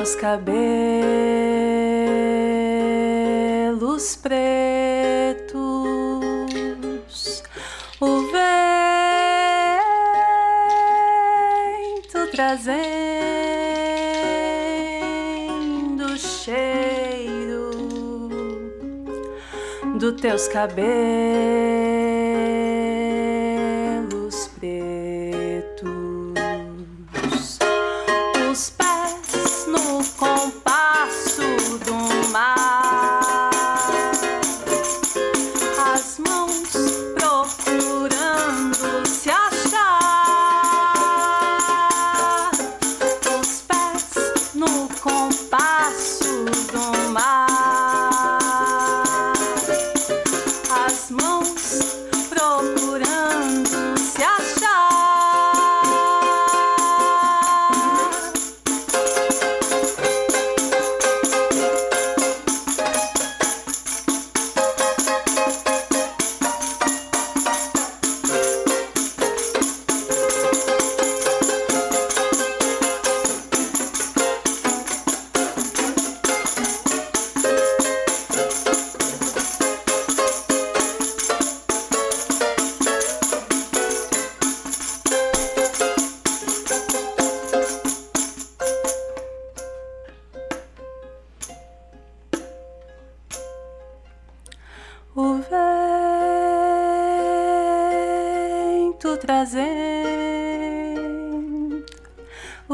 teus cabelos pretos, o vento trazendo cheiro dos teus cabelos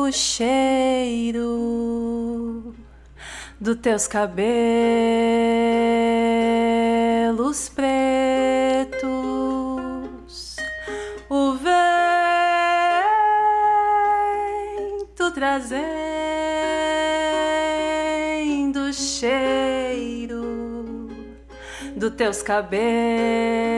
o cheiro dos teus cabelos pretos. O vento trazendo o cheiro dos teus cabelos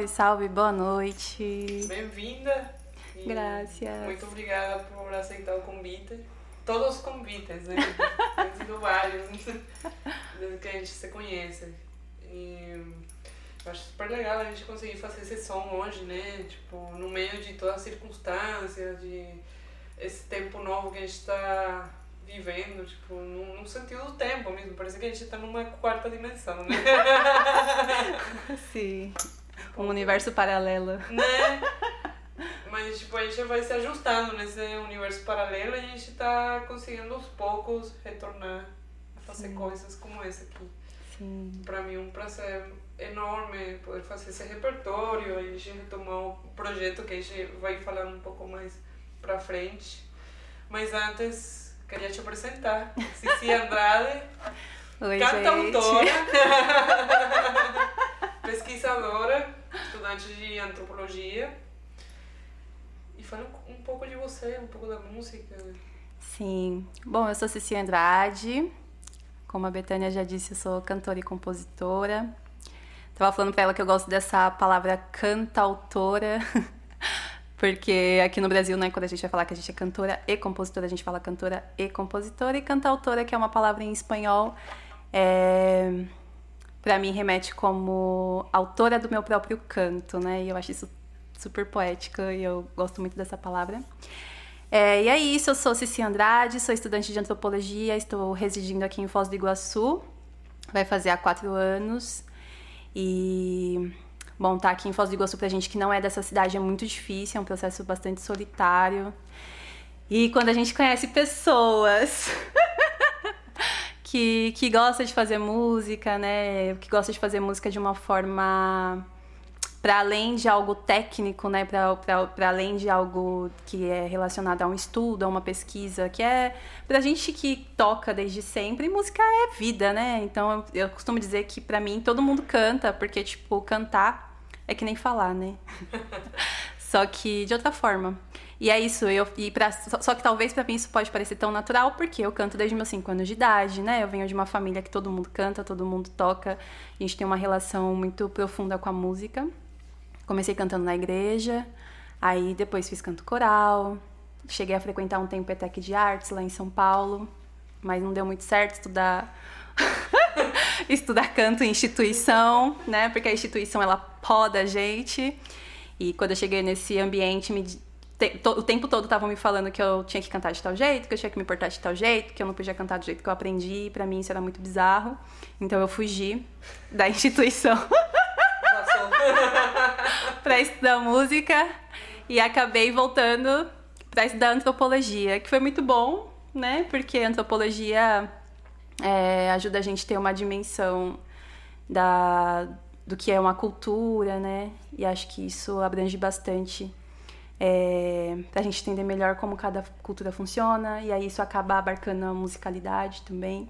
Salve, salve, boa noite. bem-vinda. Graças. Muito obrigada por aceitar o convite. Todos os convites, né? Tem sido vários, desde que a gente se conhece. E eu acho super legal a gente conseguir fazer esse som hoje, né? Tipo, no meio de todas as circunstâncias, de esse tempo novo que a gente está vivendo, tipo, num, num sentido do tempo mesmo. Parece que a gente tá numa quarta dimensão, né? Sim. Um universo paralelo. né? Mas, tipo, a gente vai se ajustando nesse universo paralelo e a gente tá conseguindo aos poucos retornar a fazer Sim. coisas como essa aqui. Sim. Pra mim é um prazer enorme poder fazer esse repertório a gente retomar o projeto que a gente vai falar um pouco mais pra frente. Mas antes, queria te apresentar. Cici Andrade, Oi, cantautora, pesquisadora, estudante de antropologia. E fala um pouco de você, um pouco da música. Sim. Bom, eu sou Cici Andrade. Como a Betânia já disse, eu sou cantora e compositora. Tava falando pra ela que eu gosto dessa palavra cantautora, porque aqui no Brasil, né, quando a gente vai falar que a gente é cantora e compositora, a gente fala cantora e compositora, e cantautora, que é uma palavra em espanhol, é... para mim remete como autora do meu próprio canto, né? E eu acho isso super poético e eu gosto muito dessa palavra. É, e é isso, eu sou Cici Andrade, sou estudante de antropologia, estou residindo aqui em Foz do Iguaçu, vai fazer há quatro anos. E, bom, tá aqui em Foz do Iguaçu pra gente que não é dessa cidade é muito difícil, é um processo bastante solitário. E quando a gente conhece pessoas que, que gosta de fazer música, né, que gosta de fazer música de uma forma para além de algo técnico, né, para além de algo que é relacionado a um estudo, a uma pesquisa, que é pra gente que toca desde sempre, música é vida, né? Então eu, eu costumo dizer que pra mim todo mundo canta, porque tipo, cantar é que nem falar, né? só que de outra forma. E é isso, eu e pra, só, só que talvez pra mim isso pode parecer tão natural, porque eu canto desde meus 5 anos de idade, né? Eu venho de uma família que todo mundo canta, todo mundo toca, a gente tem uma relação muito profunda com a música. Comecei cantando na igreja, aí depois fiz canto coral, cheguei a frequentar um tempo ETEC de Artes lá em São Paulo, mas não deu muito certo estudar estudar canto em instituição, né? Porque a instituição ela poda a gente. E quando eu cheguei nesse ambiente, me, o tempo todo estavam me falando que eu tinha que cantar de tal jeito, que eu tinha que me portar de tal jeito, que eu não podia cantar do jeito que eu aprendi. E pra mim isso era muito bizarro. Então eu fugi da instituição. para estudar música e acabei voltando para estudar antropologia, que foi muito bom, né? Porque antropologia é, ajuda a gente a ter uma dimensão da, do que é uma cultura, né? E acho que isso abrange bastante é, para a gente entender melhor como cada cultura funciona, e aí isso acaba abarcando a musicalidade também.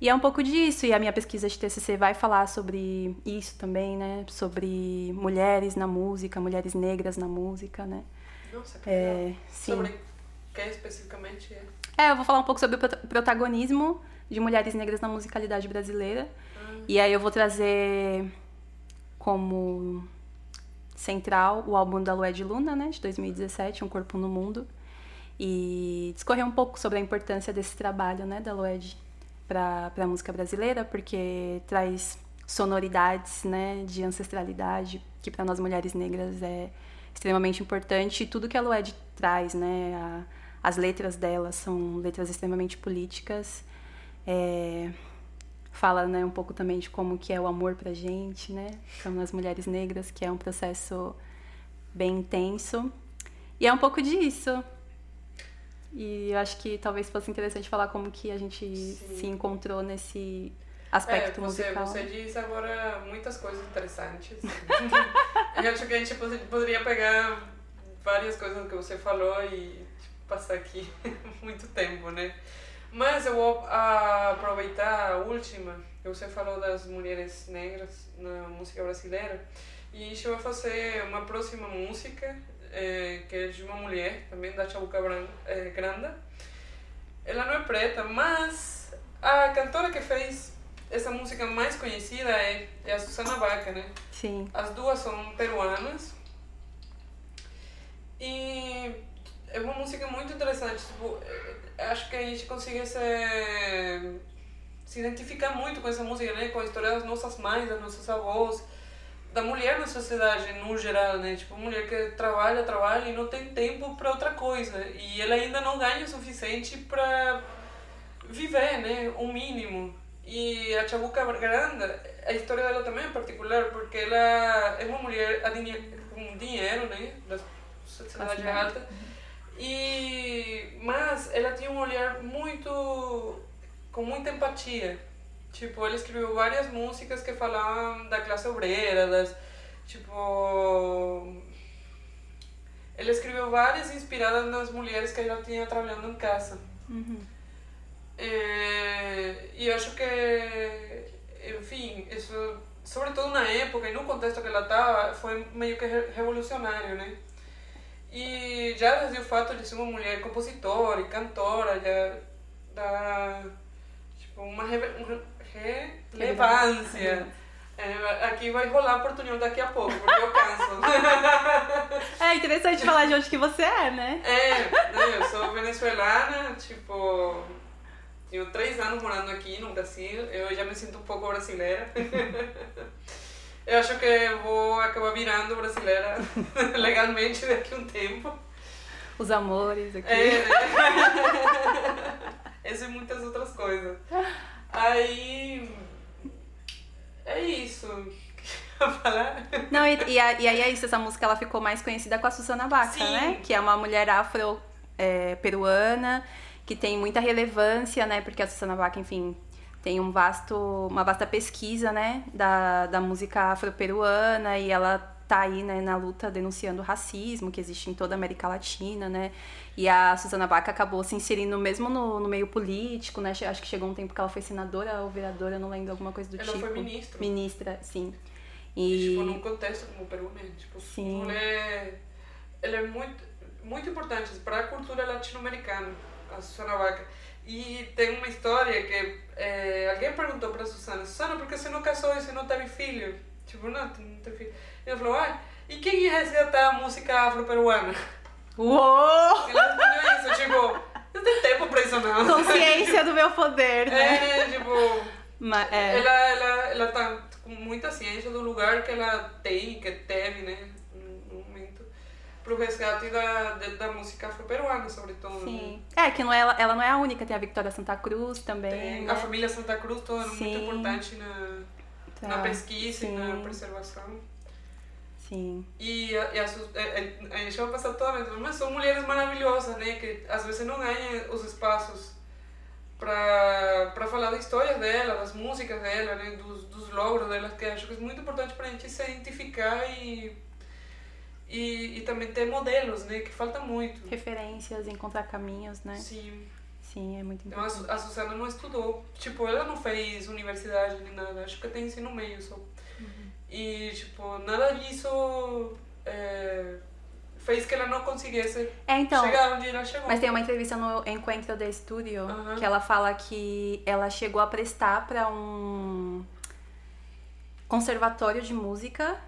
E é um pouco disso, e a minha pesquisa de TCC vai falar sobre isso também, né? Sobre mulheres na música, mulheres negras na música, né? Nossa, que É, legal. sim. Sobre que especificamente é? É, eu vou falar um pouco sobre o prota- protagonismo de mulheres negras na musicalidade brasileira. E aí eu vou trazer como central o álbum da Lued Luna, né, de 2017, Um Corpo no Mundo. E discorrer um pouco sobre a importância desse trabalho, né, da Lued para a música brasileira, porque traz sonoridades, né, de ancestralidade, que para nós mulheres negras é extremamente importante. E tudo que a Lued traz, né, a- as letras dela são letras extremamente políticas. É, fala né, um pouco também de como que é o amor pra gente, né? Como as mulheres negras, que é um processo bem intenso. E é um pouco disso. E eu acho que talvez fosse interessante falar como que a gente Sim. se encontrou nesse aspecto é, você, musical. você disse agora muitas coisas interessantes. eu acho que a gente pod- poderia pegar várias coisas que você falou e tipo, passar aqui muito tempo, né? Mas eu vou ah, aproveitar a última, que você falou das mulheres negras na música brasileira, e gente vai fazer uma próxima música, eh, que é de uma mulher, também da Chabuca eh, Granda. Ela não é preta, mas a cantora que fez essa música mais conhecida é, é a Susana Baca, né? Sim, As duas são peruanas. E é uma música muito interessante. Tipo, acho que a gente consegue se, se identificar muito com essa música, né? Com a história das nossas mães, das nossas avós, da mulher na sociedade no geral, né? Tipo, mulher que trabalha, trabalha e não tem tempo para outra coisa. E ela ainda não ganha o suficiente para viver, né? O mínimo. E a Chabuca Grande, a história dela também é particular, porque ela é uma mulher com dinheiro, né? Da sociedade alta. E, mas ela tinha um olhar muito. com muita empatia. Tipo, ela escreveu várias músicas que falavam da classe obreira, das. Tipo. Ela escreveu várias inspiradas nas mulheres que ela tinha trabalhando em casa. Uhum. É, e acho que, enfim, isso, sobretudo na época e no contexto que ela estava, foi meio que revolucionário, né? E já desde o fato de ser uma mulher compositora e cantora, já dá tipo, uma relevância. É, aqui vai rolar oportunidade daqui a pouco, porque eu canso. é interessante falar de onde que você é, né? É, né, eu sou venezuelana, tipo, tenho três anos morando aqui no Brasil, eu já me sinto um pouco brasileira. Eu acho que vou acabar virando brasileira legalmente daqui a um tempo. Os amores aqui. É, né? Essa e muitas outras coisas. Aí. É isso. falar? Não, e, e, e, aí é isso, essa música ela ficou mais conhecida com a Susana Baca, né? Que é uma mulher afro-peruana, é, que tem muita relevância, né? Porque a Susana Baca, enfim, tem um vasto, uma vasta pesquisa, né, da, da música afro-peruana e ela tá aí, né, na luta denunciando o racismo que existe em toda a América Latina, né, e a Susana Baca acabou se inserindo mesmo no, no meio político, né, acho que chegou um tempo que ela foi senadora ou vereadora, não lembro, alguma coisa do ela tipo. Ela foi ministra. Ministra, sim. E, e tipo, num contexto como o Peru, né, tipo, sim. ela é, ela é muito, muito importante para a cultura latino-americana, a Susana Baca. E tem uma história que é, alguém perguntou para Susana, Susana, por que você não casou e você não teve filho? Tipo, não, não teve filho. E ela falou, ah, e quem ia resgatar a música afro-peruana? Uou! Ela respondeu isso, tipo, não tem tempo pra isso não. Consciência do meu poder, né? É, tipo... Mas, é. Ela, ela, ela tá com muita ciência do lugar que ela tem, que teve, né? Pro resgate da, da música afro-peruana, sobretudo. Sim. Né? É, que não é, ela não é a única, tem a Victoria Santa Cruz também. Tem né? a família Santa Cruz, toda Sim. muito importante na, tá. na pesquisa Sim. e na preservação. Sim. E, e a, a, a, gente vai passar toda mas são mulheres maravilhosas, né? Que às vezes não ganham os espaços para falar da história dela, das músicas dela, né? Dos, dos logros dela, que acho que é muito importante para a gente se identificar e e, e também ter modelos, né? Que falta muito. Referências, encontrar caminhos, né? Sim. Sim, é muito importante. Então, a, a Susana não estudou. Tipo, ela não fez universidade nem nada. Acho que tem ensino meio só. Uhum. E, tipo, nada disso é, fez que ela não conseguisse é, então, chegar onde ela chegou. Mas tem uma entrevista no Encontro de Estúdio uhum. que ela fala que ela chegou a prestar para um conservatório de música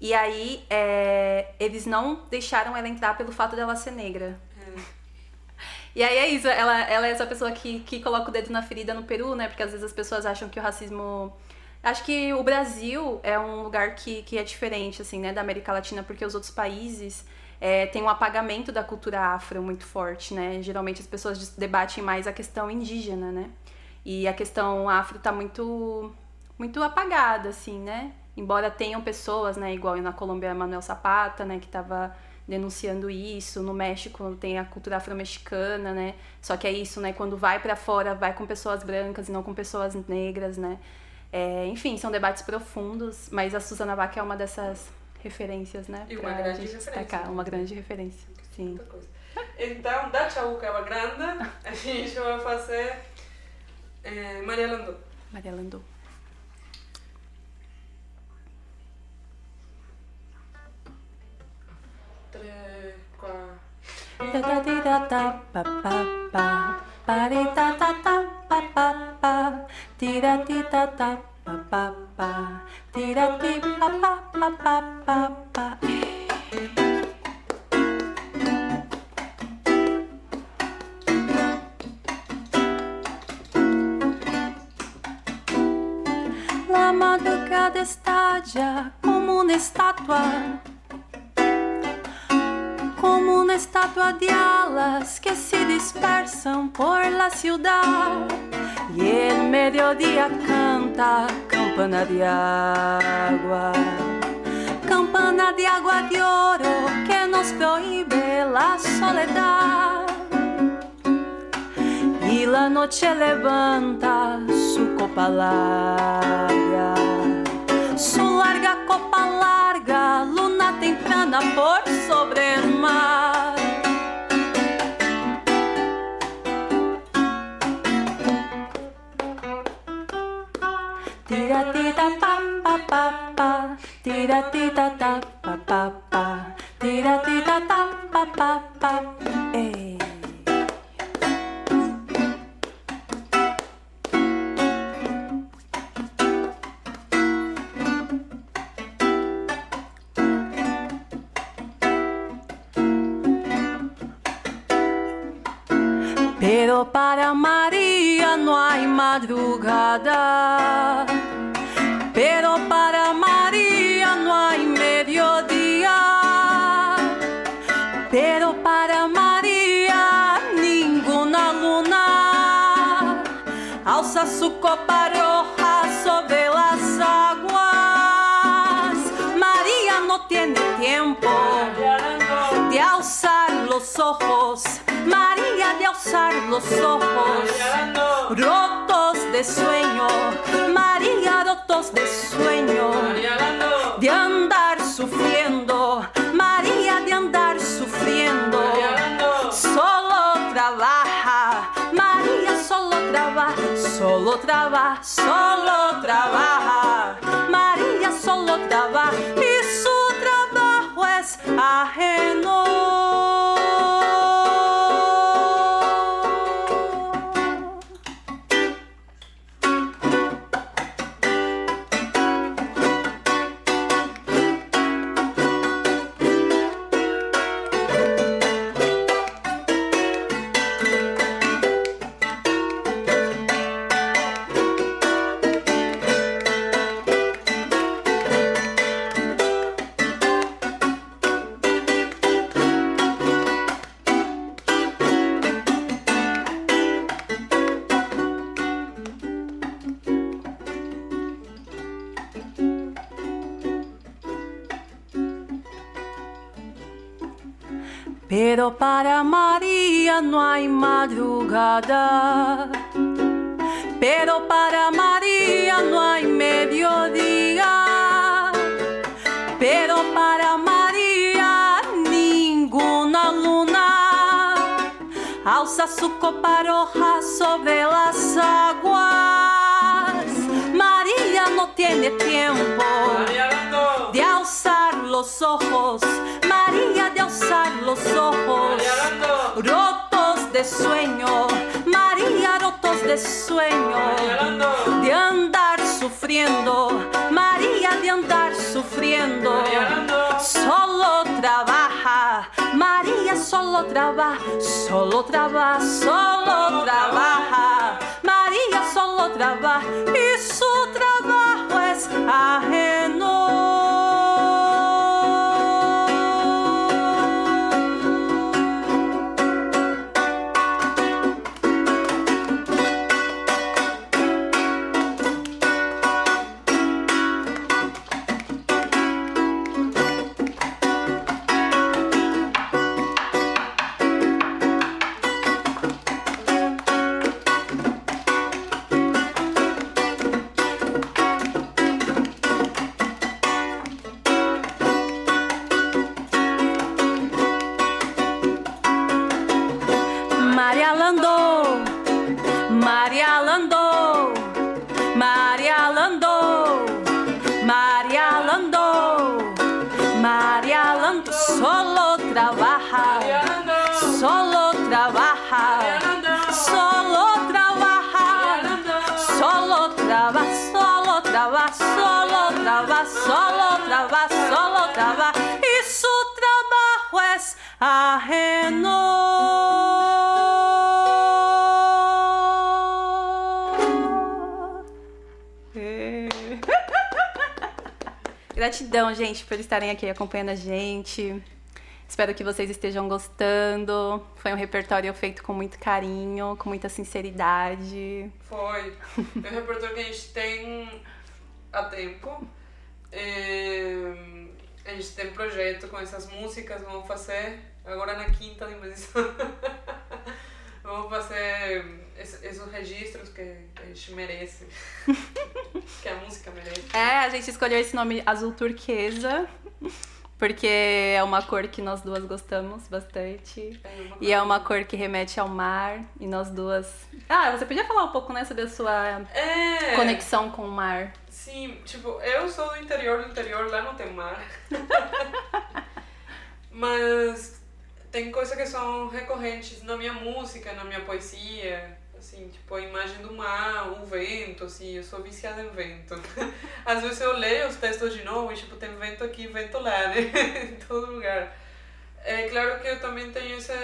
e aí, é, eles não deixaram ela entrar pelo fato dela ser negra. É. E aí é isso, ela, ela é essa pessoa que, que coloca o dedo na ferida no Peru, né? Porque às vezes as pessoas acham que o racismo. Acho que o Brasil é um lugar que, que é diferente, assim, né, da América Latina, porque os outros países é, tem um apagamento da cultura afro muito forte, né? Geralmente as pessoas debatem mais a questão indígena, né? E a questão afro tá muito, muito apagada, assim, né? Embora tenham pessoas, né, igual na Colômbia Manuel Zapata, né, que estava denunciando isso, no México tem a cultura afro-mexicana, né? Só que é isso, né? Quando vai para fora, vai com pessoas brancas e não com pessoas negras, né? É, enfim, são debates profundos, mas a Susana Bach é uma dessas referências, né? E uma grande referência. Destacar, uma grande referência, sim. Então, da Chaucaba Grande, a gente vai fazer é, Maria Landô. Maria Landô. La madrugada está ya como una estatua como una estatua de alas que se dispersan por la ciudad. Y el mediodía canta campana de agua, campana de agua de oro que nos prohíbe la soledad. Y la noche levanta su copa larga, su larga copa larga, temprana por sobre el mar. Tira tita pa pa pa pa, tira tita ta pa pa pa, tira tita ta pa pa pa. Ei. Pero para María no hay madrugada. Pero para María no hay mediodía. Pero para María ninguna luna alza su copa roja sobre las aguas. María no tiene tiempo de alzar los ojos. María de alzar los ojos, rotos de sueño, María rotos de sueño, de andar sufriendo, María de andar sufriendo, solo trabaja, María solo trabaja, solo trabaja, solo trabaja, María solo trabaja. Y su trabajo es ajeno. Pero para María no hay madrugada. Pero para María no hay mediodía. Pero para María ninguna luna alza su copa roja sobre las aguas. María no tiene tiempo los ojos. María de alzar los ojos, rotos de sueño, María rotos de sueño, de andar sufriendo, María de andar sufriendo, solo trabaja, María solo trabaja, solo trabaja, solo trabaja, María solo trabaja y su trabajo es ajeno. Gratidão, gente, por estarem aqui acompanhando a gente. Espero que vocês estejam gostando. Foi um repertório feito com muito carinho, com muita sinceridade. Foi. É um repertório que a gente tem há tempo. É, a gente tem projeto com essas músicas, vamos fazer agora na quinta dimensão. vamos fazer esses registros que a gente merece. que a música merece. É, a gente escolheu esse nome azul turquesa. Porque é uma cor que nós duas gostamos bastante. É E é uma cor que remete ao mar. E nós duas. Ah, você podia falar um pouco, né, sobre a sua É. conexão com o mar. Sim, tipo, eu sou do interior do interior, lá não tem mar. Mas tem coisas que são recorrentes na minha música, na minha poesia. Assim, tipo, a imagem do mar, o vento, assim, eu sou viciada em vento. Às vezes eu leio os textos de novo e, tipo, tem vento aqui, vento lá, né? em todo lugar. É claro que eu também tenho essa,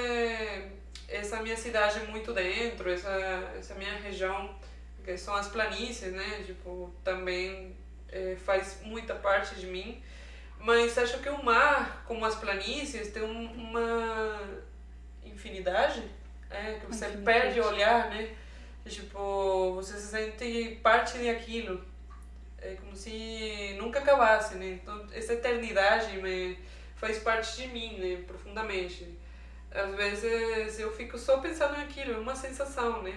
essa minha cidade muito dentro, essa, essa minha região, que são as planícies, né? Tipo, também é, faz muita parte de mim. Mas acho que o mar, como as planícies, tem um- uma infinidade, é, que você perde o olhar, né? Tipo, você se sente parte daquilo. É como se nunca acabasse, né? Então, essa eternidade me faz parte de mim, né? Profundamente. Às vezes eu fico só pensando naquilo, é uma sensação, né?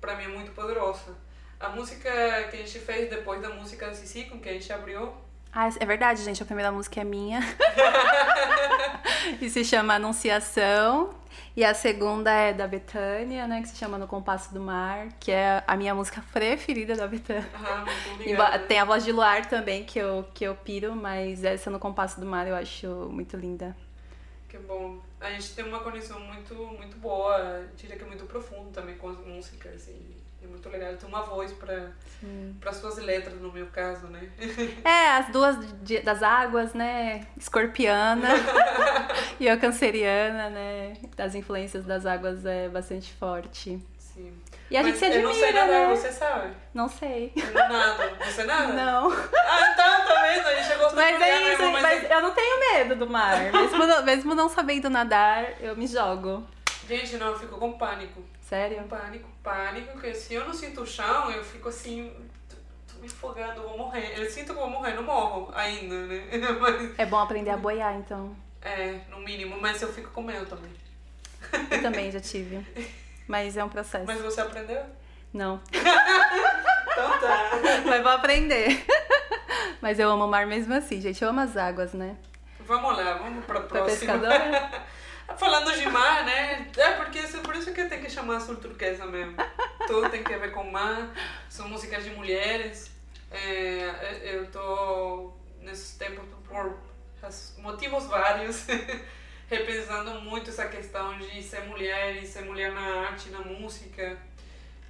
Pra mim é muito poderosa. A música que a gente fez depois da música Sissi, com que a gente abriu, Ah, é verdade, gente. A primeira música é minha. e se chama Anunciação. E a segunda é da Betânia, né? Que se chama No Compasso do Mar, que é a minha música preferida da Betânia. ah, obrigada. Tem a voz de Luar também, que eu, que eu piro, mas essa No Compasso do Mar eu acho muito linda. Que bom. A gente tem uma conexão muito, muito boa, diria que é muito profundo também com as músicas, assim. É muito legal. Tem uma voz para para suas letras, no meu caso, né? É, as duas de- das águas, né? Escorpiana e eu canceriana, né? Das influências das águas é bastante forte. Sim. E a Mas gente se admira, Eu não sei nadar, né? você sabe? Não sei. Nado. Você nada? Não. Ah, então, tá vendo? A gente gostou Mas é olhar, isso, né? Mas mas eu não tenho medo do mar. Mesmo não, mesmo não sabendo nadar, eu me jogo. Gente, não, eu fico com pânico. Sério? Pânico, pânico, porque se eu não sinto o chão, eu fico assim, me afogando, vou morrer. Eu sinto que vou morrer, não morro ainda, né? Mas, É bom aprender a boiar, então. é, no mínimo, mas eu fico com medo também. Eu também já tive. Mas é um processo. Mas você aprendeu? Não. Então tá. Mas vou aprender. Mas eu amo o mar mesmo assim, gente. Eu amo as águas, né? Vamos lá, vamos pra Pra próxima. pescadora? Falando de mar, né? É porque isso, por isso que tem que chamar azul turquesa mesmo. Tudo tem que ver com mar. São músicas de mulheres. É, eu tô nesses tempos por motivos vários repensando muito essa questão de ser mulher e ser mulher na arte, na música.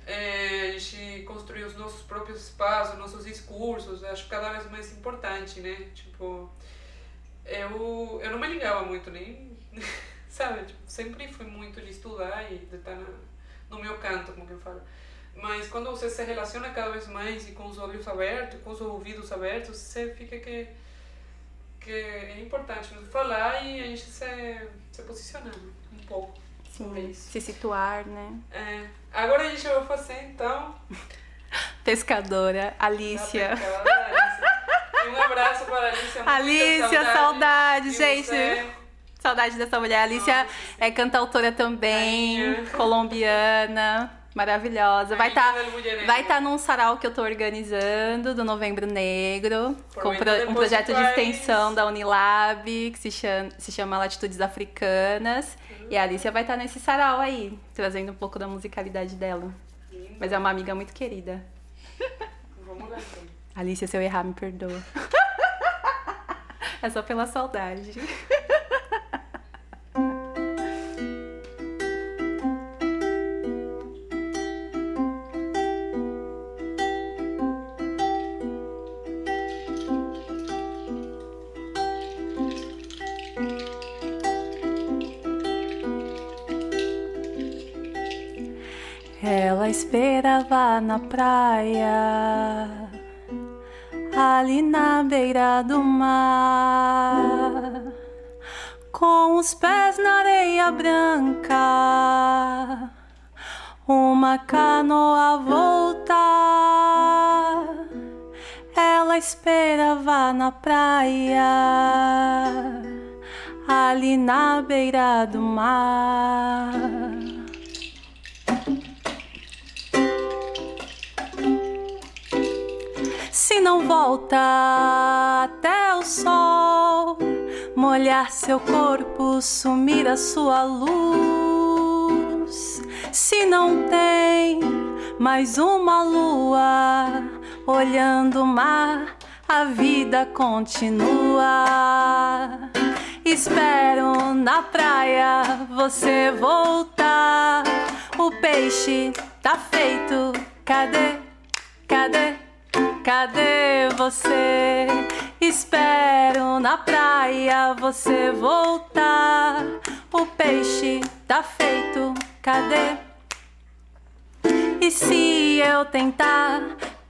É, a gente construir os nossos próprios espaços, nossos discursos, acho cada vez mais importante, né? Tipo, eu, eu não me ligava muito nem, sabe? Tipo, sempre fui muito de estudar e de estar na, no meu canto, como que eu falo. Mas quando você se relaciona cada vez mais e com os olhos abertos, com os ouvidos abertos, você fica que, que é importante falar e a gente se, se posicionar um pouco. Sim. isso. Se situar, né? É, agora a gente vai fazer então. Pescadora, Alicia. E um abraço para a Alicia. Alicia, saudade, de gente. você. Saudade dessa mulher. A Alicia Nossa, é cantautora também, colombiana, maravilhosa. Vai estar del Mulherengo. vai tá num sarau que eu tô organizando do Novembro Negro, com Aproveita pro- um depois projeto de extensão da Unilab, que se chama, se chama Latitudes Africanas. E a Alicia vai estar nesse sarau aí, trazendo um pouco da musicalidade dela. Linda. Mas é uma amiga muito querida. Vamos lá então. Alicia, se eu errar, me perdoa. é só pela saudade. esperava na praia, ali na beira do mar, com os pés na areia branca, uma canoa voltar. Ela esperava na praia, ali na beira do mar. Se não volta até o sol molhar seu corpo, sumir a sua luz. Se não tem mais uma lua olhando o mar, a vida continua. Espero na praia você voltar. O peixe tá feito, cadê? Cadê? Cadê você? Espero na praia você voltar. O peixe tá feito, cadê? E se eu tentar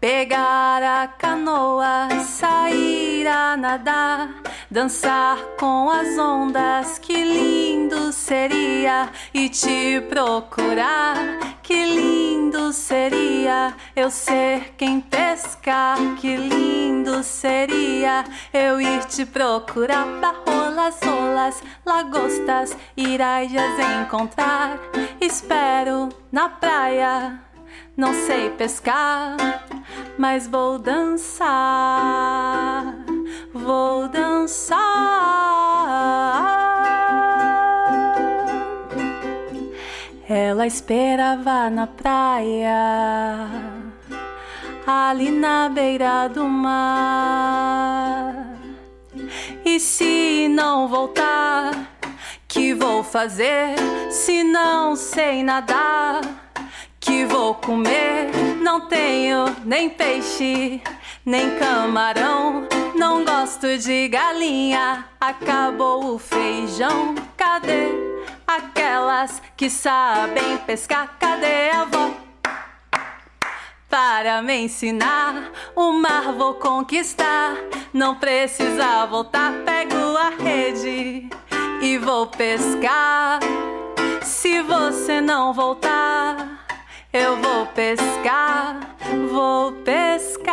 pegar a canoa, sair a nadar, dançar com as ondas, que lindo seria e te procurar, que lindo seria eu ser quem pescar, que lindo seria eu ir te procurar, barrolas, rolas, lagostas, irajas encontrar, espero na praia não sei pescar, mas vou dançar, vou dançar. Ela esperava na praia, ali na beira do mar. E se não voltar, que vou fazer se não sei nadar? Vou comer. Não tenho nem peixe, nem camarão. Não gosto de galinha, acabou o feijão. Cadê aquelas que sabem pescar? Cadê a avó? Para me ensinar, o mar vou conquistar. Não precisa voltar, pego a rede e vou pescar. Se você não voltar, eu vou pescar, vou pescar.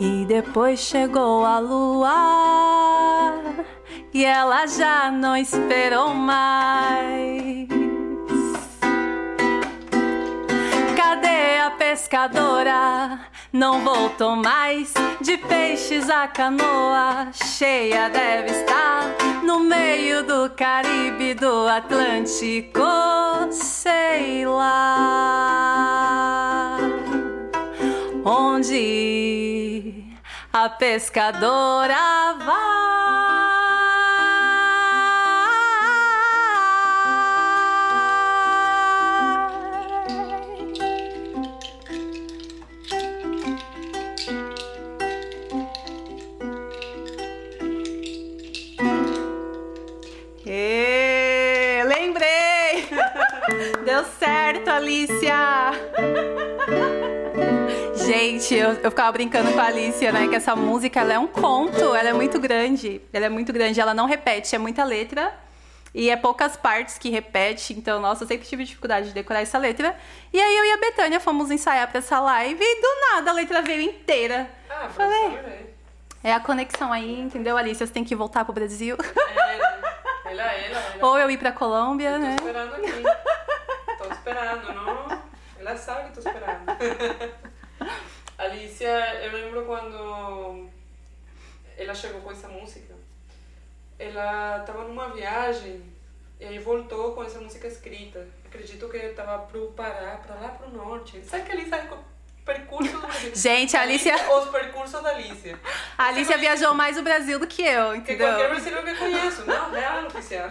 E depois chegou a lua e ela já não esperou mais. Cadê a pescadora? Não voltou mais de peixes a canoa cheia deve estar no meio do Caribe do Atlântico, sei lá onde a pescadora vai. Deu certo, Alicia! Gente, eu, eu ficava brincando com a Alicia, né? Que essa música ela é um conto, ela é muito grande. Ela é muito grande, ela não repete, é muita letra. E é poucas partes que repete, então, nossa, eu sempre tive dificuldade de decorar essa letra. E aí eu e a Betânia fomos ensaiar pra essa live e do nada a letra veio inteira. Ah, Falei, é a conexão aí, entendeu, Alicia? Você tem que voltar pro Brasil. É, ela, ela, ela. Ou eu ir pra Colômbia, Eu tô né? esperando aqui. Esperando, não? Ela sabe que tô esperando. Alicia, eu lembro quando ela chegou com essa música. Ela tava numa viagem e aí voltou com essa música escrita. Acredito que tava pro Pará, pra lá pro norte. Sabe que ali sai com percurso do Brasil? Gente, a Alicia- Os percursos da Alicia. A Alicia viajou mais o Brasil do que eu, Que entendeu? qualquer brasileiro que conheço, não, real oficial.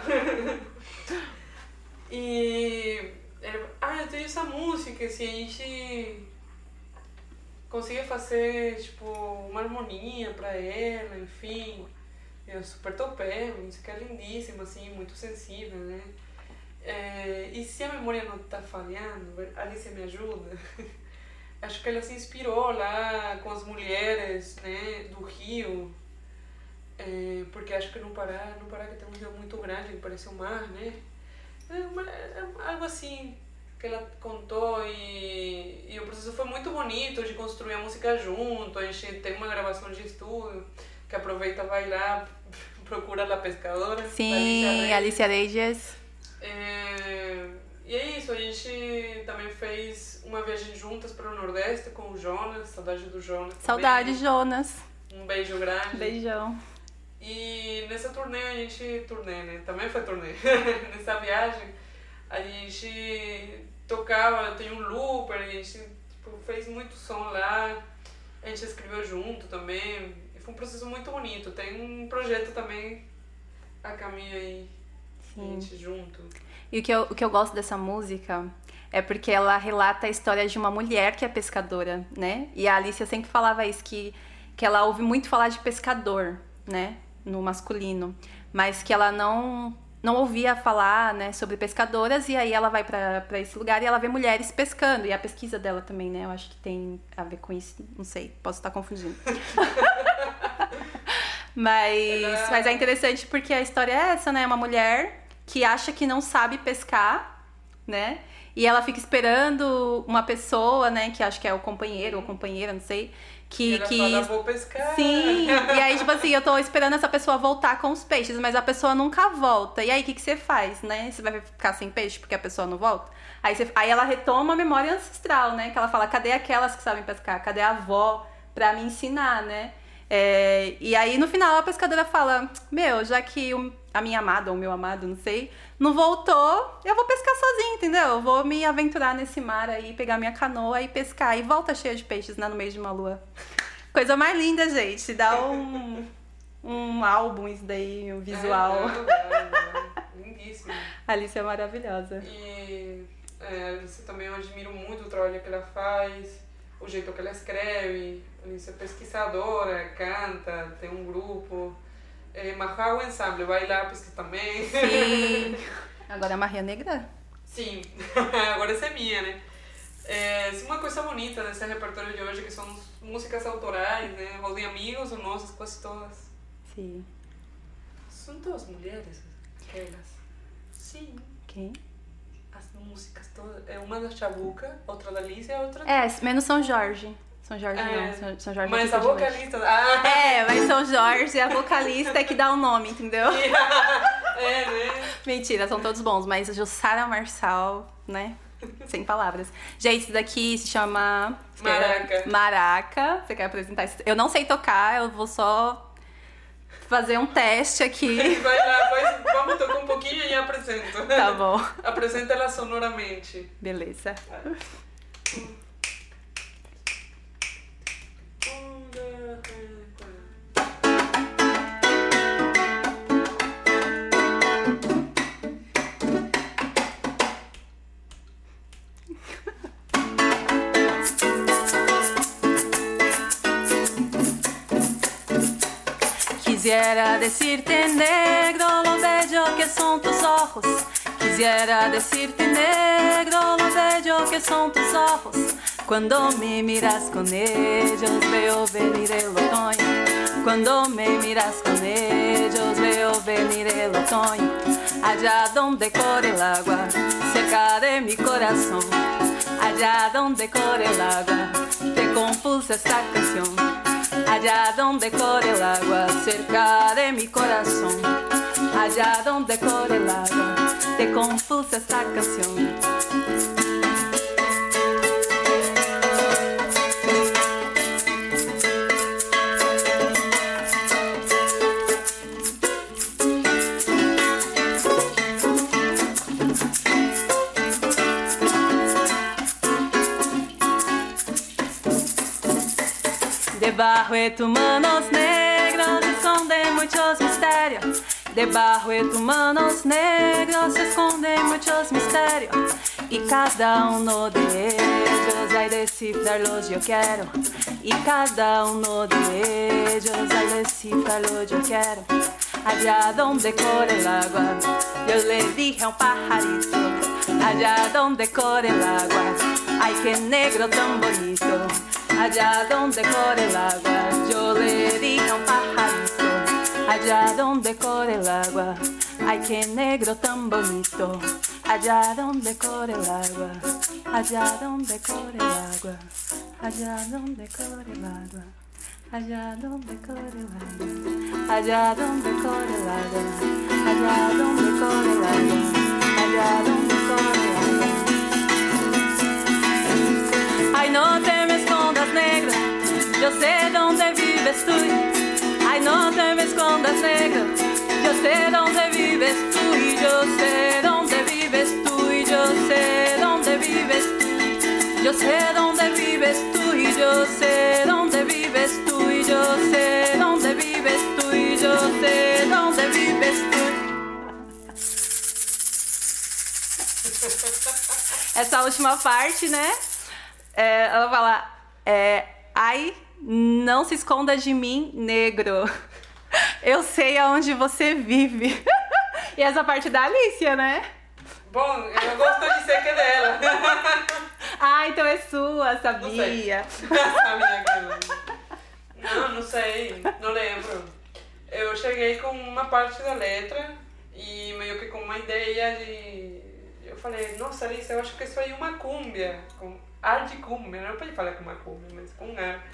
e. Ele, ah, eu tenho essa música, assim, a gente conseguia fazer, tipo, uma harmonia pra ela, enfim. Eu super uma música lindíssima, assim, muito sensível, né? É, e se a memória não tá falhando, Alicia me ajuda. acho que ela se inspirou lá com as mulheres né, do Rio, é, porque acho que no Pará, no Pará que tem um rio muito grande, que parece um mar, né? Uma, é algo assim que ela contou e, e o processo foi muito bonito de construir a música junto, a gente tem uma gravação de estúdio que aproveita, vai lá, procura a pescadora. Sim, Alicia Reis. É, e é isso, a gente também fez uma viagem juntas para o Nordeste com o Jonas, saudade do Jonas. Saudade, também. Jonas. Um beijo grande. Beijão. E nessa turnê a gente. Turnê, né? Também foi turnê. nessa viagem, a gente tocava, tem um looper, a gente tipo, fez muito som lá, a gente escreveu junto também. E foi um processo muito bonito. Tem um projeto também a caminho aí, Sim. a gente junto. E o que, eu, o que eu gosto dessa música é porque ela relata a história de uma mulher que é pescadora, né? E a Alicia sempre falava isso, que, que ela ouve muito falar de pescador, né? No masculino. Mas que ela não não ouvia falar né, sobre pescadoras e aí ela vai para esse lugar e ela vê mulheres pescando e a pesquisa dela também né eu acho que tem a ver com isso não sei posso estar confundindo mas mas é interessante porque a história é essa né uma mulher que acha que não sabe pescar, né? E ela fica esperando uma pessoa, né, que acho que é o companheiro ou companheira, não sei, que que vou pescar. Sim. E aí tipo assim, eu tô esperando essa pessoa voltar com os peixes, mas a pessoa nunca volta. E aí o que que você faz, né? Você vai ficar sem peixe porque a pessoa não volta? Aí você, aí ela retoma a memória ancestral, né? Que ela fala: "Cadê aquelas que sabem pescar? Cadê a avó para me ensinar, né?" É, e aí no final a pescadora fala: Meu, já que o, a minha amada ou o meu amado, não sei, não voltou, eu vou pescar sozinha, entendeu? Eu vou me aventurar nesse mar aí, pegar minha canoa e pescar. E volta cheia de peixes, né? No meio de uma lua. Coisa mais linda, gente. Dá um, um álbum isso daí, um visual. É, é, é, lindíssimo. Alice é maravilhosa. E é, você também eu admiro muito o trabalho que ela faz, o jeito que ela escreve Alice é pesquisadora, canta, tem um grupo. É, o ensemble, vai lá pesquisar também. Sim. Agora a Maria Negra? Sim, agora essa é minha, né? É, uma coisa bonita nesse repertório de hoje que são músicas autorais, né? Ou de amigos ou nossas, quase todas. Sim. São duas mulheres, aquelas. Sim. Quem? As músicas todas. É uma da Chabuca, outra da Liz e a outra. É, menos São Jorge. São Jorge é, não, São, São Jorge Mas a vocalista. Ah. É, mas São Jorge é a vocalista que dá o nome, entendeu? é, né? Mentira, são todos bons, mas a Jussara Marçal, né? Sem palavras. Gente, isso daqui se chama. Maraca. Maraca. Você quer apresentar isso? Eu não sei tocar, eu vou só fazer um teste aqui. Vai lá, vai, vamos tocar um pouquinho e apresento. Tá bom. Apresenta ela sonoramente. Beleza. Quisiera decirte negro lo bello que son tus ojos. Quisiera decirte negro lo bello que son tus ojos. Cuando me miras con ellos veo venir el otoño. Cuando me miras con ellos veo venir el otoño. Allá donde corre el agua, cerca de mi corazón. Allá donde corre el agua, te compulsa esta canción allá donde corre el agua, cerca de mi corazón, allá donde corre el agua, te confusa esta canción. De tus manos negros muchos misterios. Debajo de tus manos negros se esconden muchos misterios. Y cada uno de ellos hay descifrarlos yo quiero. Y cada uno de ellos hay descifrarlos yo quiero. Allá donde corre el agua, yo le dije a un pajarito. Allá donde corre el agua, Ay, qué negro tan bonito. Allá donde corre el agua, yo le digo a un pajarito. Allá donde corre el agua, ay, qué negro tan bonito. Allá donde corre el agua, allá donde corre el agua, allá donde corre el agua. Allá donde corre el agua, allá donde corre el agua, allá donde corre el agua, allá donde corre el agua. Ay, no te negro, yo sé dónde vives tú. Ay, no te me escondas, negro, yo sé dónde vives tú y yo sé dónde vives tú y yo sé dónde vives tú. Yo sé dónde vives tú y yo sé dónde vives tú y yo sé dónde vives tú y yo sé dónde vives tú. Essa última parte, né? É, ela fala: é, Ai, não se esconda de mim, negro. Eu sei aonde você vive. E essa parte da Alicia, né? Bom, eu gosto de ser que é dela. Ah, então é sua, sabia. Que Não, não sei, não lembro. Eu cheguei com uma parte da letra e meio que com uma ideia de. Eu falei, nossa, Alice, eu acho que isso aí é uma cúmbia, com ar de cúmbia, não pode falar com uma cúmbia, mas com ar.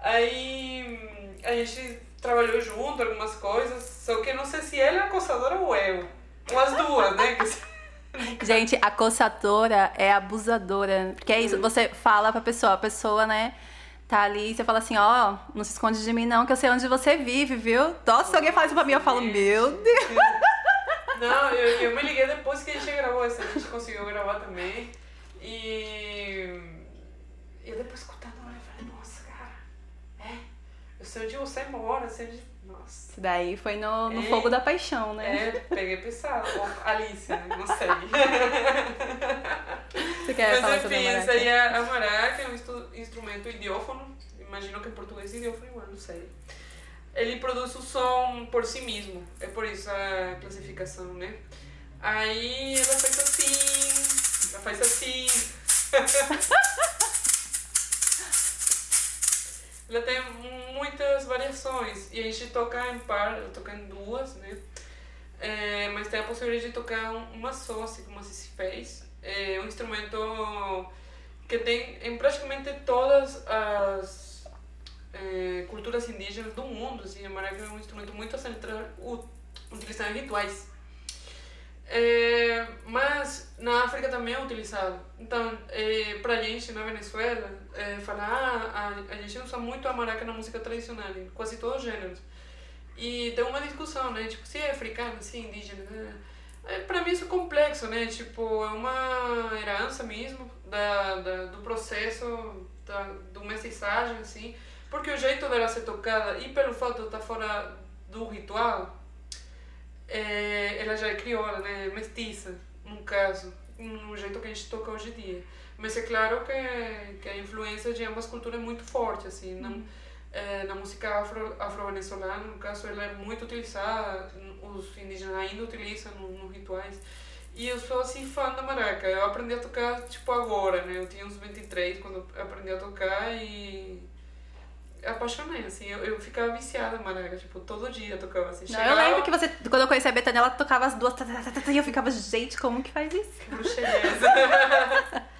Aí a gente trabalhou junto algumas coisas, só que não sei se ela é acossadora ou eu. Ou as duas, né? Que Gente, acossadora é abusadora. Porque é isso, você fala pra pessoa, a pessoa, né, tá ali, você fala assim, ó, não se esconde de mim não, que eu sei onde você vive, viu? Nossa, se alguém fala isso pra mim, eu falo, meu Deus. Não, eu, eu me liguei depois que a gente gravou essa, a gente conseguiu gravar também. E eu depois escutando ela, eu falei, nossa, cara, é, eu sei onde você mora, sei onde. Nossa. Isso daí foi no, no É. fogo da paixão, né? É, peguei pesado. Ou Alice, né? Não sei. Você quer falar Mas sobre enfim, a essa maraca? aí é a maraca, é um instru- instrumento idiófono. Imagino que em português é idiófono não sei. Ele produz o som por si mesmo, é por isso a classificação, né? Aí ela faz assim, ela faz assim. ela tem muitas variações e a gente toca em par, eu toco em duas, né? É, mas tem a possibilidade de tocar um- uma só, assim como Cici fez. É um instrumento que tem em praticamente todas as é, culturas indígenas do mundo. Assim, a maraca é um instrumento muito central, utilizado em rituais. É, mas na África também é utilizado. Então, é, pra gente na Venezuela, é, falar, ah, a, a gente usa muito a maraca na música tradicional, em quase todos os gêneros. E tem uma discussão, né? Tipo, se é africano, se é indígena, né? É, pra mim isso é complexo, né? Tipo, é uma herança mesmo da, da, do processo da, do mestiçagem, assim. Porque o jeito dela ser tocada, e pelo fato de estar fora do ritual, é, ela já é crioula, né? Mestiça, no caso, no jeito que a gente toca hoje em dia. Mas é claro que, que a influência de ambas culturas é muito forte, assim. Não, é, na música afro, afro-venezuelana, no caso, ela é muito utilizada, os indígenas ainda utilizam nos no rituais. E eu sou assim fã da maraca. Eu aprendi a tocar tipo agora, né? Eu tinha uns 23 quando aprendi a tocar e apaixonei, assim. Eu, eu ficava viciada maraca, tipo, todo dia eu tocava assim. Não, eu lembro que você, quando eu conheci a Betânia, ela tocava as duas, tá, tá, tá, tá, e eu ficava, gente, como que faz isso? Bruxeleza.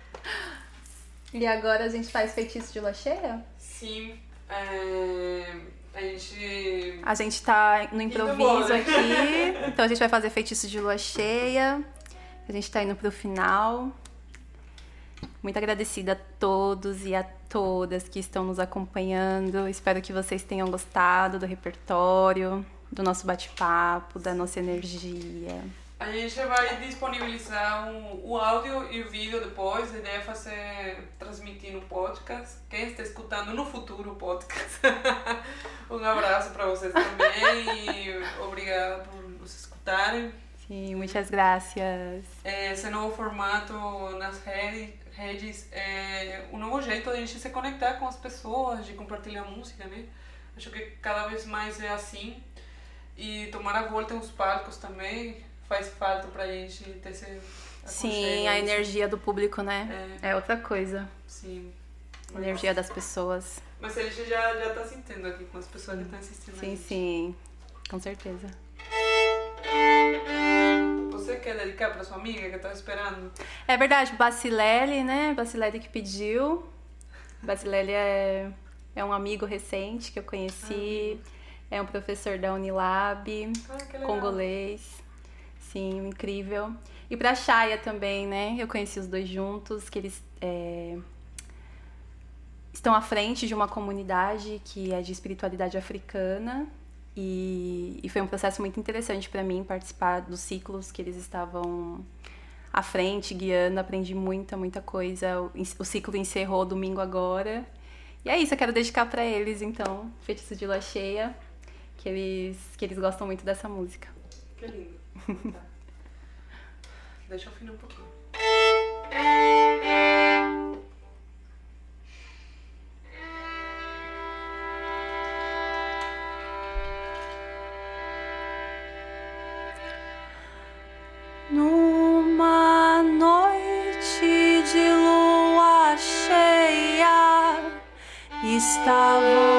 E agora a gente faz feitiço de lua cheia? Sim, é, a gente... A gente tá no improviso aqui, então a gente vai fazer feitiço de lua cheia. A gente tá indo pro final. Muito agradecida a todos e a todas que estão nos acompanhando. Espero que vocês tenham gostado do repertório, do nosso bate-papo, da nossa energia. A gente vai disponibilizar um, o áudio e o vídeo depois. A ideia é fazer, transmitir no podcast. Quem está escutando no futuro o podcast. um abraço para vocês também e obrigada por nos escutarem. Sim, muitas graças. Esse novo formato nas redes, redes é um novo jeito de a gente se conectar com as pessoas, de compartilhar música, né? Acho que cada vez mais é assim. E tomar a volta nos palcos também faz falta pra gente ter esse, Sim, a energia do público, né? É, outra coisa. Sim. A energia das pessoas. Mas ele já, já tá sentindo aqui com as pessoas que estão assistindo. a Sim, gente. sim. Com certeza. Você quer dedicar pra sua amiga que tava esperando? É verdade, Bacilele, né? Bacilele que pediu. Bacilele é, é um amigo recente que eu conheci. É um professor da Unilab, Ah, congolês. Sim, incrível. E pra Chaya também, né? Eu conheci os dois juntos, que eles é, estão à frente de uma comunidade que é de espiritualidade africana. E, e foi um processo muito interessante para mim participar dos ciclos que eles estavam à frente, guiando. Aprendi muita, muita coisa. O, o ciclo encerrou domingo agora. E é isso, eu quero dedicar para eles, então, Feitiço de Lua Cheia, que eles, que eles gostam muito dessa música. Que lindo. Tá. Deixa eu afinar um pouquinho. Numa noite de lua cheia, estavam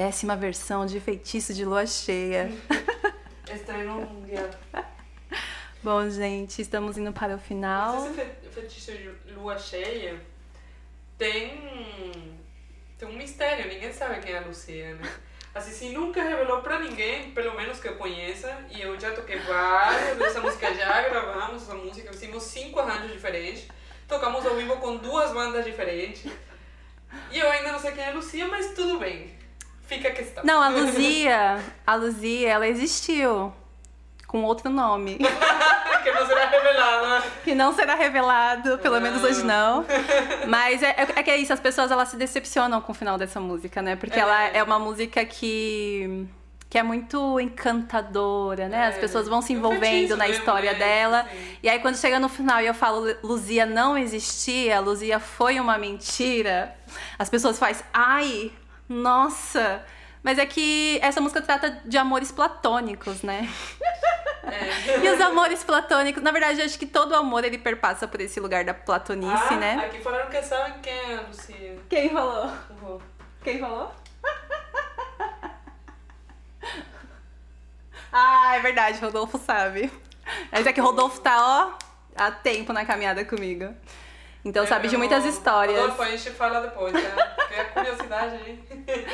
décima versão de Feitiço de Lua Cheia. Estreno mundial. Bom, gente, estamos indo para o final. Mas esse fe- feitiço de lua cheia tem, tem um mistério, ninguém sabe quem é a Lucia, né? A Cici nunca revelou pra ninguém, pelo menos que eu conheça, e eu já toquei várias dessa música, já gravamos essa música, fizemos cinco arranjos diferentes, tocamos ao vivo com duas bandas diferentes, e eu ainda não sei quem é a Lucia, mas tudo bem, fica a questão. Não, a Luzia, a Luzia, ela existiu com outro nome, que não será revelada. que não será revelado, pelo menos hoje não. Mas é, é que é isso, as pessoas elas se decepcionam com o final dessa música, né? Porque É. ela é uma música que que é muito encantadora, né? As É, pessoas vão se é envolvendo na mesmo, história né? dela. Sim. E aí quando chega no final e eu falo Luzia não existia, Luzia foi uma mentira, as pessoas fazem, ai, nossa. Mas é que essa música trata de amores platônicos, né? É. E os amores platônicos, na verdade, eu acho que todo amor ele perpassa por esse lugar da platonice, ah, né? Aqui falaram que sabem quem é Lucia. Quem falou? Uhum. Quem falou? ah, é verdade, Rodolfo sabe. Mas é que Rodolfo tá, ó, há tempo na caminhada comigo. Então sabe de muitas histórias. Rodolfo, a gente fala depois, tá? Porque é curiosidade, hein?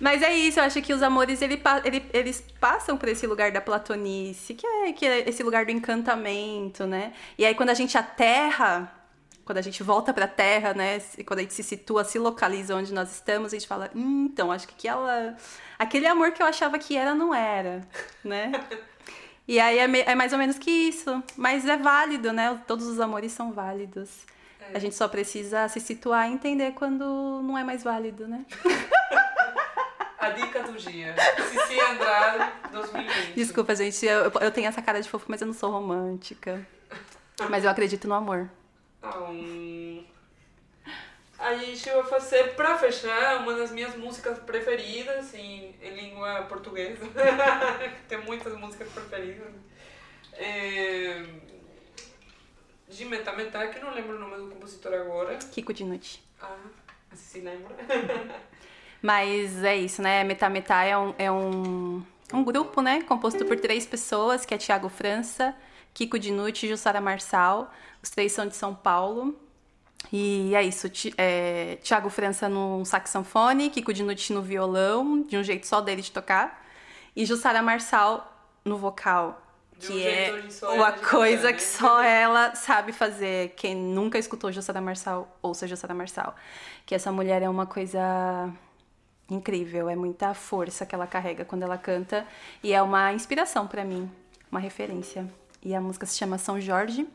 Mas é isso, eu acho que os amores ele, ele- eles passam por esse lugar da platonice, que é, que é esse lugar do encantamento, né? E aí quando a gente aterra, quando a gente volta pra terra, né? Quando a gente se situa, se localiza onde nós estamos, a gente fala, hum, então, acho que aquela, aquele amor que eu achava que era, não era, né? E aí é, é mais ou menos que isso. Mas é válido, né? Todos os amores são válidos. É. A gente só precisa se situar e entender quando não é mais válido, né? A dica do dia. Cici Andrade, 2020. Desculpa, gente, eu, eu tenho essa cara de fofo, mas eu não sou romântica. Mas eu acredito no amor. Hum, a gente vai fazer, pra fechar, uma das minhas músicas preferidas em, em língua portuguesa. Tem muitas músicas preferidas. É, de Metá Metá, que não lembro o nome do compositor agora. Kiko Dinucci. Ah, Cici lembra. Mas é isso, né? Metá Metá é um, é um, um grupo, né? Composto por três pessoas, que é Tiago França, Kiko Dinucci e Jussara Marçal. Os três são de São Paulo. E é isso, Ti- é, Tiago França no saxofone, Kiko Dinucci no violão, de um jeito só dele de tocar. E Jussara Marçal no vocal, Um que jeito é uma de coisa cantar, que né? só ela sabe fazer. Quem nunca escutou Jussara Marçal, ouça Jussara Marçal. Que essa mulher é uma coisa incrível, é muita força que ela carrega quando ela canta e é uma inspiração pra mim, uma referência. E a música se chama São Jorge.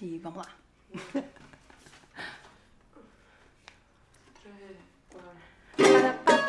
E vamos lá.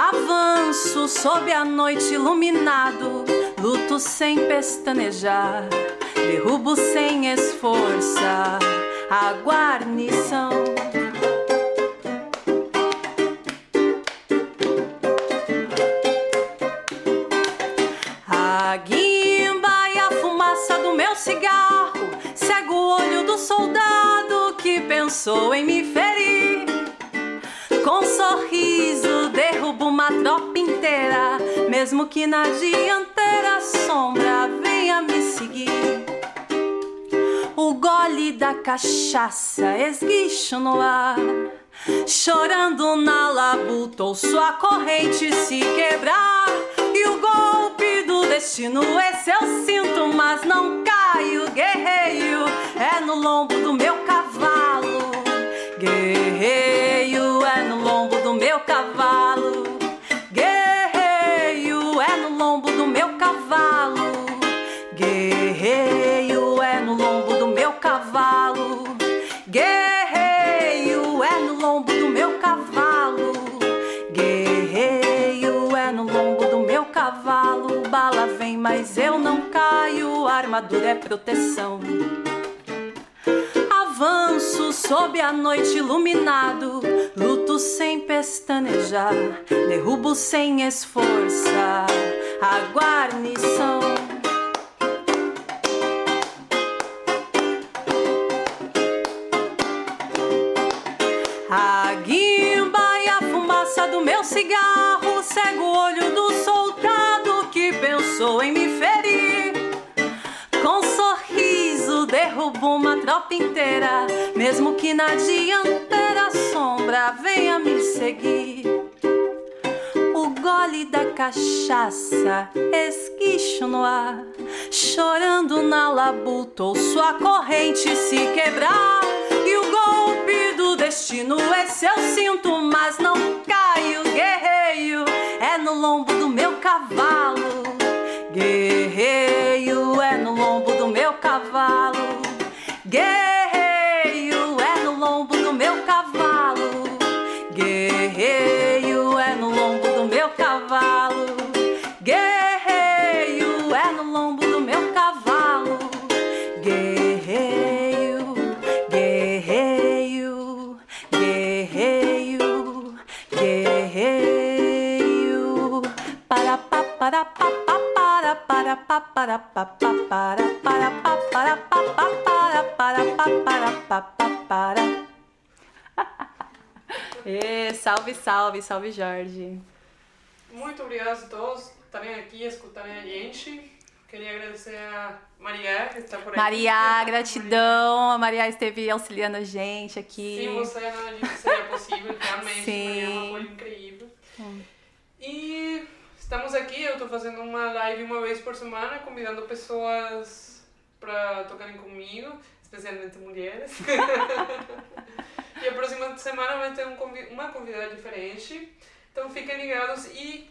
Avanço sob a noite iluminado, luto sem pestanejar, derrubo sem esforçar a guarnição. A guimba e a fumaça do meu cigarro cega o olho do soldado que pensou em me ferir. Uma tropa inteira, mesmo que na dianteira a sombra venha me seguir. O gole da cachaça esguicho no ar, Chorando na labuta, ou sua corrente se quebrar. E o golpe do destino, esse eu sinto, mas não caio. Guerreiro é no lombo do meu cavalo. Mas eu não caio. Armadura é proteção. Avanço sob a noite iluminado, luto sem pestanejar, derrubo sem esforçar a guarnição. Inteira, mesmo que na dianteira sombra venha me seguir. O gole da cachaça, esguicho no ar, chorando na labuta, ou sua corrente se quebrar. E o golpe do destino, esse eu sinto, mas não caio. Guerreiro é no lombo do meu cavalo. Guerreiro é no lombo do meu cavalo. Guerreiro Ê, salve, salve, salve Jorge. Muito obrigado a todos também aqui escutarem a gente. Queria agradecer a Maria, que está por aí. Maria, gratidão. A Maria esteve auxiliando a gente aqui. Sim, você não disse que seria possível, realmente. Sim. Maria é uma coisa incrível. E estamos aqui, eu estou fazendo uma live uma vez por semana, convidando pessoas para tocarem comigo, especialmente mulheres. e a próxima semana vai ter um convi uma convidada diferente. Então fiquem ligados e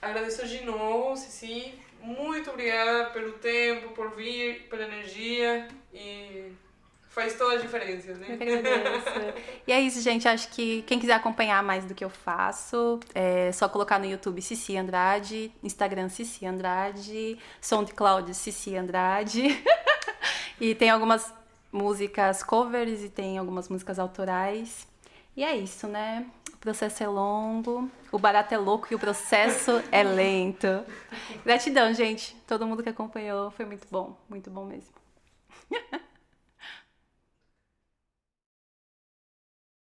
agradeço de novo, Cici. Muito obrigada pelo tempo, por vir, pela energia e faz toda a diferença, né? Agradeço. e é isso, gente. Acho que quem quiser acompanhar mais do que eu faço, é só colocar no YouTube Cici Andrade, Instagram Cici Andrade, SoundCloud Cici Andrade. e tem algumas músicas covers e tem algumas músicas autorais. E é isso, né? O processo é longo, o barato é louco e o processo é lento. Gratidão, gente. Todo mundo que acompanhou foi muito bom, muito bom mesmo.